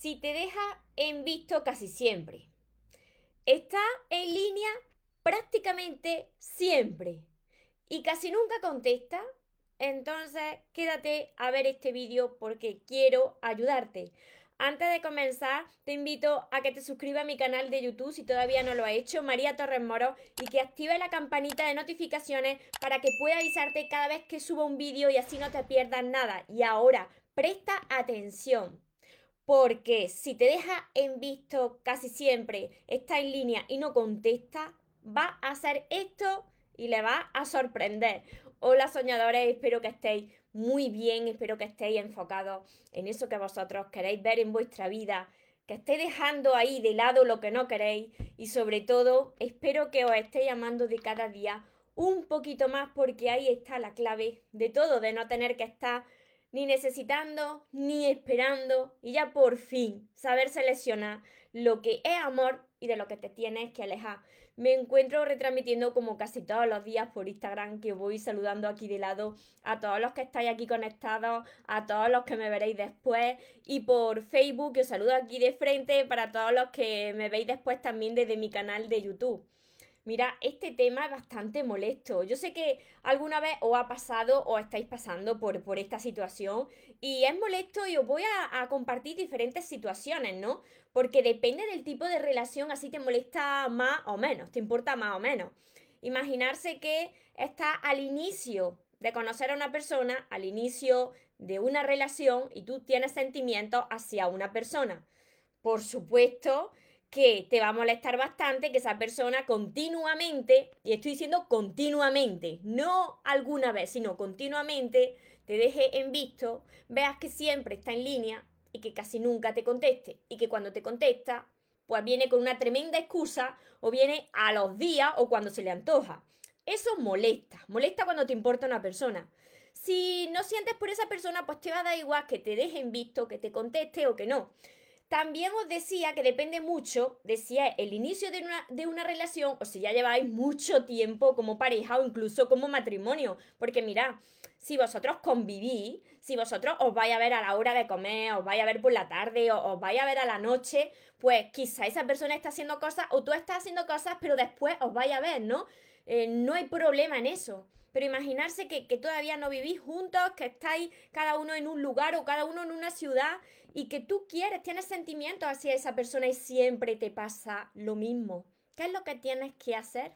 si te deja en visto casi siempre. Está en línea prácticamente siempre y casi nunca contesta. Entonces, quédate a ver este vídeo porque quiero ayudarte. Antes de comenzar, te invito a que te suscribas a mi canal de YouTube si todavía no lo has hecho, María Torres Moro, y que active la campanita de notificaciones para que pueda avisarte cada vez que suba un vídeo y así no te pierdas nada. Y ahora, presta atención, porque si te deja en visto casi siempre, está en línea y no contesta, va a hacer esto y le va a sorprender. Hola soñadores, espero que estéis muy bien, espero que estéis enfocados en eso que vosotros queréis ver en vuestra vida, que estéis dejando ahí de lado lo que no queréis y sobre todo espero que os estéis amando de cada día un poquito más porque ahí está la clave de todo, de no tener que estar ni necesitando ni esperando y ya por fin saber seleccionar lo que es amor y de lo que te tienes que alejar me encuentro retransmitiendo como casi todos los días por Instagram, que voy saludando aquí de lado a todos los que estáis aquí conectados, a todos los que me veréis después, y por Facebook, que os saludo aquí de frente para todos los que me veis después también desde mi canal de YouTube. Mira, este tema es bastante molesto. Yo sé que alguna vez os ha pasado o estáis pasando por, por esta situación y es molesto y os voy a, a, compartir diferentes situaciones, ¿no? Porque depende del tipo de relación, así te molesta más o menos, te importa más o menos. Imaginarse que está al inicio de conocer a una persona, al inicio de una relación y tú tienes sentimientos hacia una persona. Por supuesto que te va a molestar bastante que esa persona continuamente, y estoy diciendo continuamente, no alguna vez, sino continuamente, te deje en visto, veas que siempre está en línea y que casi nunca te conteste. Y que cuando te contesta, pues viene con una tremenda excusa o viene a los días o cuando se le antoja. Eso molesta, molesta cuando te importa una persona. Si no sientes por esa persona, pues te va a dar igual que te deje en visto, que te conteste o que no. También os decía que depende mucho de si es el inicio de una, de una relación o si ya lleváis mucho tiempo como pareja o incluso como matrimonio. Porque mirad, si vosotros convivís, si vosotros os vais a ver a la hora de comer, os vais a ver por la tarde, o os vais a ver a la noche, pues quizá esa persona está haciendo cosas o tú estás haciendo cosas, pero después os vais a ver, ¿no? Eh, no hay problema en eso. Pero imaginarse que, que, todavía no vivís juntos, que estáis cada uno en un lugar o cada uno en una ciudad y que tú quieres, tienes sentimientos hacia esa persona y siempre te pasa lo mismo. ¿Qué es lo que tienes que hacer?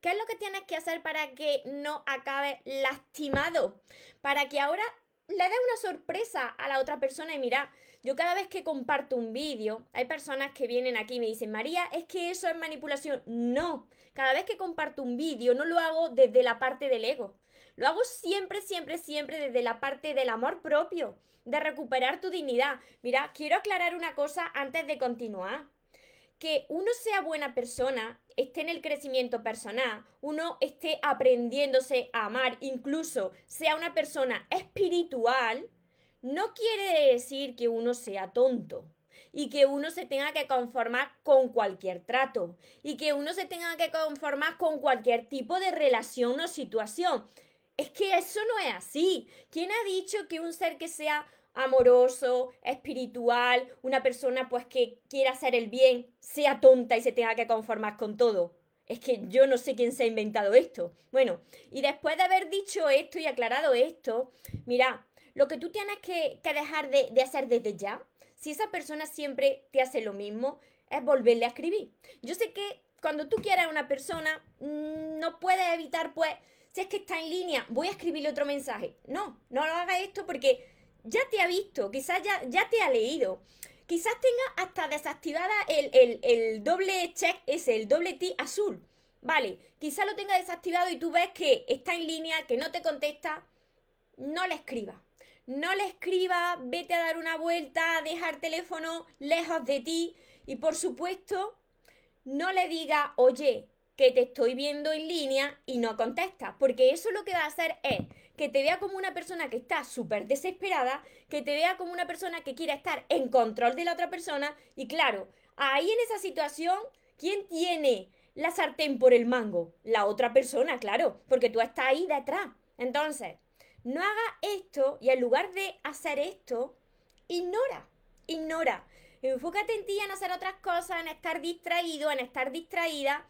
¿Qué es lo que tienes que hacer para que no acabe lastimado? Para que ahora le des una sorpresa a la otra persona y mira, yo cada vez que comparto un vídeo, hay personas que vienen aquí y me dicen, María, es que eso es manipulación. No, cada vez que comparto un vídeo no lo hago desde la parte del ego. Lo hago siempre, siempre, siempre desde la parte del amor propio, de recuperar tu dignidad. Mira, quiero aclarar una cosa antes de continuar que uno sea buena persona, esté en el crecimiento personal, uno esté aprendiéndose a amar, incluso sea una persona espiritual, no quiere decir que uno sea tonto y que uno se tenga que conformar con cualquier trato y que uno se tenga que conformar con cualquier tipo de relación o situación. Es que eso no es así. ¿Quién ha dicho que un ser que sea amoroso, espiritual, una persona pues que quiera hacer el bien, sea tonta y se tenga que conformar con todo. Es que yo no sé quién se ha inventado esto. Bueno, y después de haber dicho esto y aclarado esto, mira, lo que tú tienes que, dejar de, hacer desde ya, si esa persona siempre te hace lo mismo, es volverle a escribir. Yo sé que cuando tú quieras a una persona, mm, no puedes evitar, pues, si es que está en línea, voy a escribirle otro mensaje. No, no lo hagas esto porque ya te ha visto, quizás ya, te ha leído. Quizás tenga hasta desactivada el, doble check, ese, el doble T azul. Vale, quizás lo tenga desactivado y tú ves que está en línea, que no te contesta. No le escriba. No le escriba, vete a dar una vuelta, deja el teléfono lejos de ti. Y por supuesto, no le diga, oye, que te estoy viendo en línea y no contestas. Porque eso lo que va a hacer es que te vea como una persona que está súper desesperada, que te vea como una persona que quiere estar en control de la otra persona. Y claro, ahí en esa situación, ¿quién tiene la sartén por el mango? La otra persona, claro, porque tú estás ahí detrás. Entonces, no haga esto y en lugar de hacer esto, ignora, ignora. Enfócate en ti, en hacer otras cosas, en estar distraído, en estar distraída.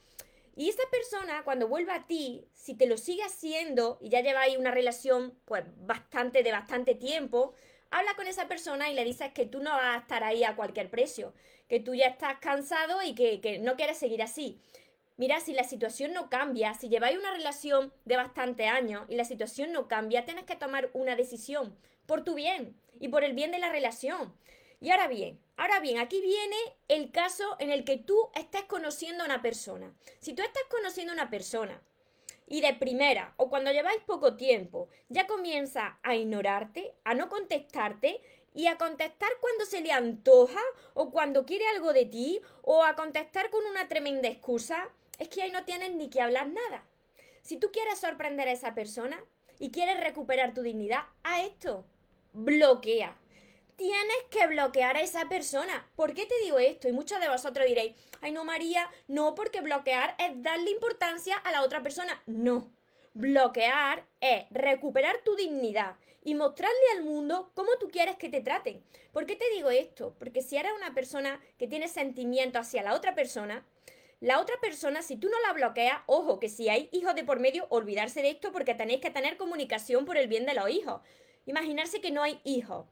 Y esa persona, cuando vuelva a ti, si te lo sigue haciendo y ya lleváis una relación, pues bastante, de bastante tiempo, habla con esa persona y le dices que tú no vas a estar ahí a cualquier precio, que tú ya estás cansado y que, que no quieres seguir así. Mira, si la situación no cambia, si lleváis una relación de bastante años y la situación no cambia, tienes que tomar una decisión por tu bien y por el bien de la relación. Y ahora bien, ahora bien, aquí viene el caso en el que tú estás conociendo a una persona. Si tú estás conociendo a una persona y de primera o cuando lleváis poco tiempo ya comienza a ignorarte, a no contestarte y a contestar cuando se le antoja o cuando quiere algo de ti o a contestar con una tremenda excusa, es que ahí no tienes ni que hablar nada. Si tú quieres sorprender a esa persona y quieres recuperar tu dignidad, a esto, bloquea. Tienes que bloquear a esa persona. ¿Por qué te digo esto? Y muchos de vosotros diréis, ay no María, no porque bloquear es darle importancia a la otra persona. No, bloquear es recuperar tu dignidad y mostrarle al mundo cómo tú quieres que te traten. ¿Por qué te digo esto? Porque si eres una persona que tiene sentimiento hacia la otra persona, la otra persona, si tú no la bloqueas, ojo, que si hay hijos de por medio, olvidarse de esto porque tenéis que tener comunicación por el bien de los hijos. Imaginarse que no hay hijos.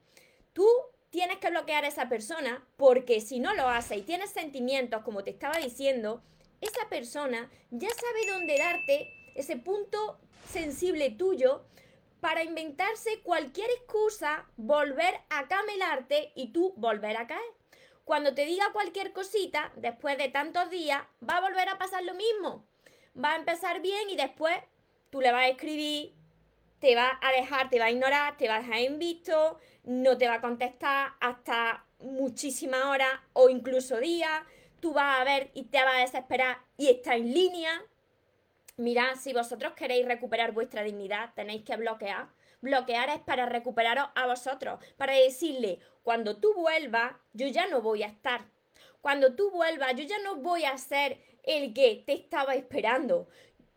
Tú tienes que bloquear a esa persona porque si no lo hace y tienes sentimientos, como te estaba diciendo, esa persona ya sabe dónde darte ese punto sensible tuyo para inventarse cualquier excusa, volver a camelarte y tú volver a caer cuando te diga cualquier cosita, después de tantos días, va a volver a pasar lo mismo. Va a empezar bien y después tú le vas a escribir, te va a dejar, te va a ignorar, te va a dejar en no te va a contestar hasta muchísimas horas o incluso días. Tú vas a ver y te vas a desesperar y está en línea. Mirad, si vosotros queréis recuperar vuestra dignidad, tenéis que bloquear. Bloquear es para recuperaros a vosotros, para decirle, cuando tú vuelvas, yo ya no voy a estar. Cuando tú vuelvas, yo ya no voy a ser el que te estaba esperando.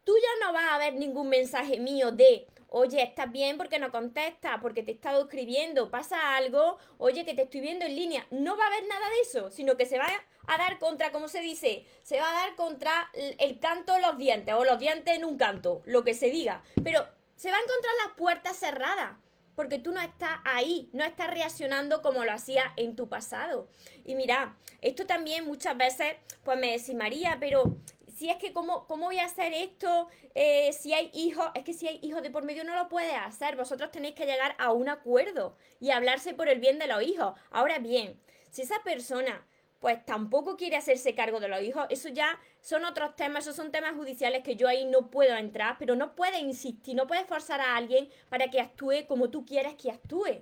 Tú ya no vas a ver ningún mensaje mío de, oye, ¿estás bien porque no contestas? Porque te he estado escribiendo, pasa algo, oye, que te estoy viendo en línea. No va a haber nada de eso, sino que se va a dar contra, ¿cómo se dice? Se va a dar contra el canto de los dientes o los dientes en un canto, lo que se diga. Pero se va a encontrar las puertas cerradas porque tú no estás ahí, no estás reaccionando como lo hacía en tu pasado. Y mira, esto también muchas veces, pues me decís, María, pero si es que cómo, cómo voy a hacer esto, eh, si hay hijos, es que si hay hijos de por medio no lo puedes hacer, vosotros tenéis que llegar a un acuerdo y hablarse por el bien de los hijos. Ahora bien, si esa persona pues tampoco quiere hacerse cargo de los hijos. Eso ya son otros temas, esos son temas judiciales que yo ahí no puedo entrar, pero no puedes insistir, no puedes forzar a alguien para que actúe como tú quieres que actúe.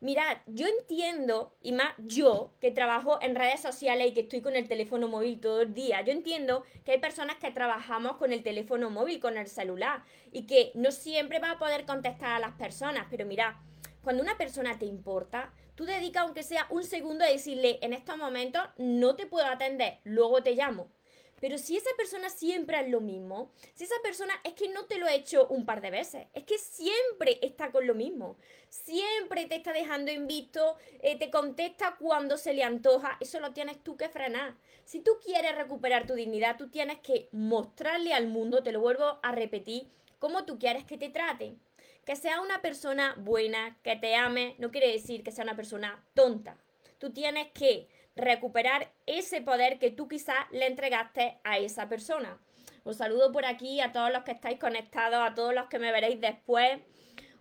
Mirad, yo entiendo, y más yo, que trabajo en redes sociales y que estoy con el teléfono móvil todo el día, yo entiendo que hay personas que trabajamos con el teléfono móvil, con el celular, y que no siempre va a poder contestar a las personas, pero mira, cuando una persona te importa, tú dedicas aunque sea un segundo a decirle, en estos momentos no te puedo atender, luego te llamo. Pero si esa persona siempre es lo mismo, si esa persona es que no te lo ha hecho un par de veces, es que siempre está con lo mismo, siempre te está dejando en visto, eh, te contesta cuando se le antoja, eso lo tienes tú que frenar. Si tú quieres recuperar tu dignidad, tú tienes que mostrarle al mundo, te lo vuelvo a repetir, cómo tú quieres que te traten. Que sea una persona buena, que te ame, no quiere decir que sea una persona tonta. Tú tienes que recuperar ese poder que tú quizás le entregaste a esa persona. Os saludo por aquí a todos los que estáis conectados, a todos los que me veréis después.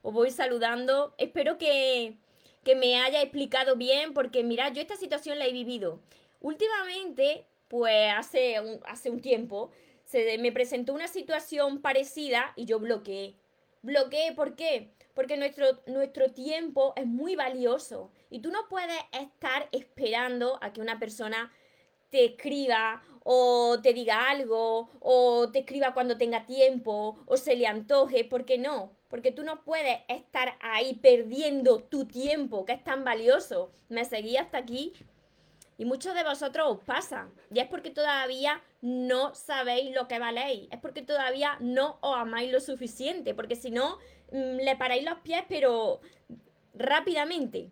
Os voy saludando. Espero que, que me haya explicado bien, porque mirad, yo esta situación la he vivido. Últimamente, pues hace un, hace un tiempo, se me presentó una situación parecida y yo bloqueé bloquee. ¿Por qué? Porque nuestro, nuestro tiempo es muy valioso y tú no puedes estar esperando a que una persona te escriba o te diga algo o te escriba cuando tenga tiempo o se le antoje, ¿por qué no? Porque tú no puedes estar ahí perdiendo tu tiempo, que es tan valioso. Me seguí hasta aquí y muchos de vosotros os pasa. Y es porque todavía no sabéis lo que valéis. Es porque todavía no os amáis lo suficiente. Porque si no, mm, le paráis los pies, pero rápidamente.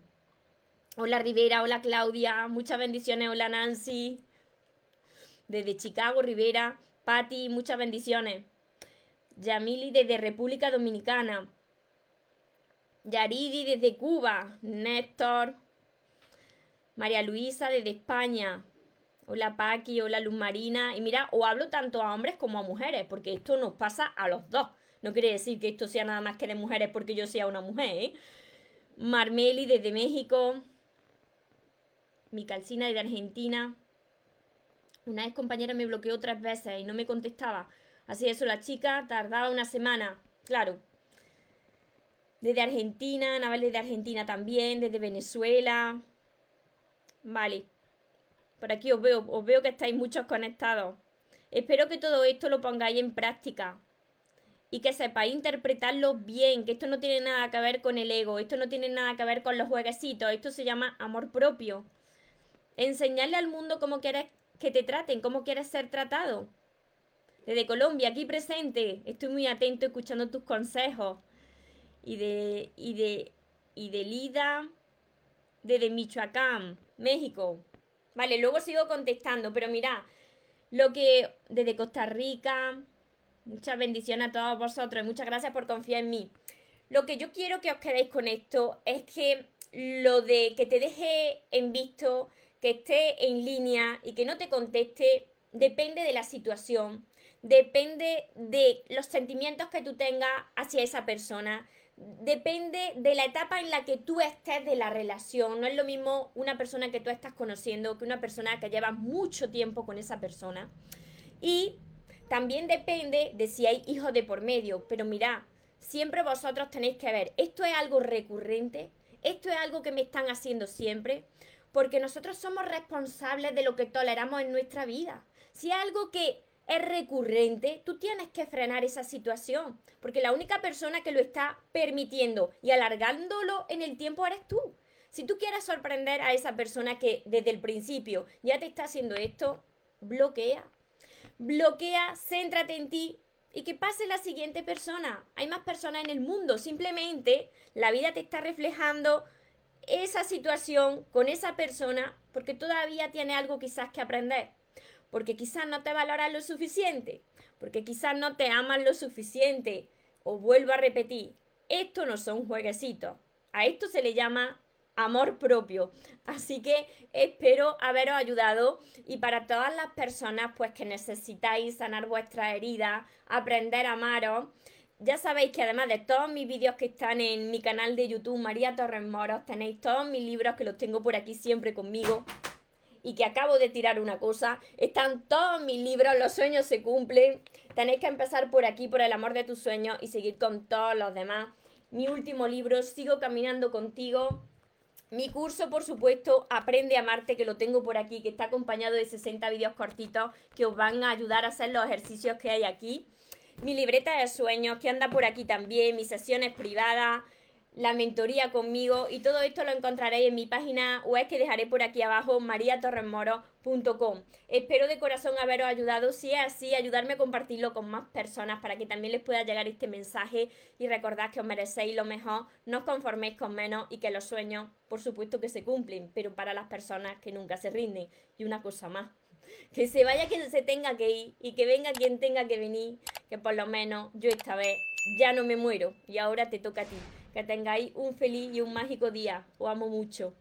Hola Rivera, hola Claudia, muchas bendiciones, hola Nancy. Desde Chicago, Rivera, Patti, muchas bendiciones. Yamili desde República Dominicana. Yaridi desde Cuba. Néstor. María Luisa desde España. Hola Paqui, hola Luz Marina. Y mira, o hablo tanto a hombres como a mujeres, porque esto nos pasa a los dos. No quiere decir que esto sea nada más que de mujeres porque yo sea una mujer, ¿eh? Marmeli desde México. Mi calcina desde Argentina. Una ex compañera me bloqueó tres veces y no me contestaba. Así eso, la chica tardaba una semana. Claro. Desde Argentina, Naval desde Argentina también, desde Venezuela. Vale. Por aquí os veo, os veo que estáis muchos conectados. Espero que todo esto lo pongáis en práctica y que sepáis interpretarlo bien, que esto no tiene nada que ver con el ego, esto no tiene nada que ver con los jueguecitos, esto se llama amor propio. Enseñarle al mundo cómo quieres que te traten, cómo quieres ser tratado. Desde Colombia, aquí presente, estoy muy atento escuchando tus consejos. Y de, y de, y de Lida, desde Michoacán, México. Vale, luego sigo contestando, pero mira, lo que desde Costa Rica, muchas bendiciones a todos vosotros y muchas gracias por confiar en mí. Lo que yo quiero que os quedéis con esto es que lo de que te deje en visto, que esté en línea y que no te conteste, depende de la situación, depende de los sentimientos que tú tengas hacia esa persona, depende de la etapa en la que tú estés de la relación. No es lo mismo una persona que tú estás conociendo que una persona que lleva mucho tiempo con esa persona. Y también depende de si hay hijos de por medio. Pero mira, siempre vosotros tenéis que ver, ¿esto es algo recurrente? ¿Esto es algo que me están haciendo siempre? Porque nosotros somos responsables de lo que toleramos en nuestra vida. Si es algo que es recurrente, tú tienes que frenar esa situación, porque la única persona que lo está permitiendo y alargándolo en el tiempo eres tú. Si tú quieres sorprender a esa persona que desde el principio ya te está haciendo esto, bloquea. Bloquea, céntrate en ti y que pase la siguiente persona. Hay más personas en el mundo, simplemente la vida te está reflejando esa situación con esa persona porque todavía tiene algo quizás que aprender porque quizás no te valoran lo suficiente, porque quizás no te aman lo suficiente. O vuelvo a repetir, esto no son jueguecitos. A esto se le llama amor propio. Así que espero haberos ayudado y para todas las personas pues que necesitáis sanar vuestra herida, aprender a amaros, ya sabéis que además de todos mis vídeos que están en mi canal de YouTube María Torres Moros, tenéis todos mis libros que los tengo por aquí siempre conmigo y que acabo de tirar una cosa. Están todos mis libros, los sueños se cumplen. Tenéis que empezar por aquí, por el amor de tus sueños y seguir con todos los demás. Mi último libro, Sigo caminando contigo. Mi curso, por supuesto, Aprende a amarte, que lo tengo por aquí, que está acompañado de 60 vídeos cortitos que os van a ayudar a hacer los ejercicios que hay aquí. Mi libreta de sueños, que anda por aquí también, mis sesiones privadas, la mentoría conmigo y todo esto lo encontraréis en mi página web que dejaré por aquí abajo, mariatorresmoro.com. Espero de corazón haberos ayudado, si es así, ayudarme a compartirlo con más personas para que también les pueda llegar este mensaje y recordad que os merecéis lo mejor, no os conforméis con menos y que los sueños, por supuesto que se cumplen, pero para las personas que nunca se rinden. Y una cosa más, que se vaya quien se tenga que ir y que venga quien tenga que venir, que por lo menos yo esta vez ya no me muero y ahora te toca a ti. Que tengáis un feliz y un mágico día. Os amo mucho.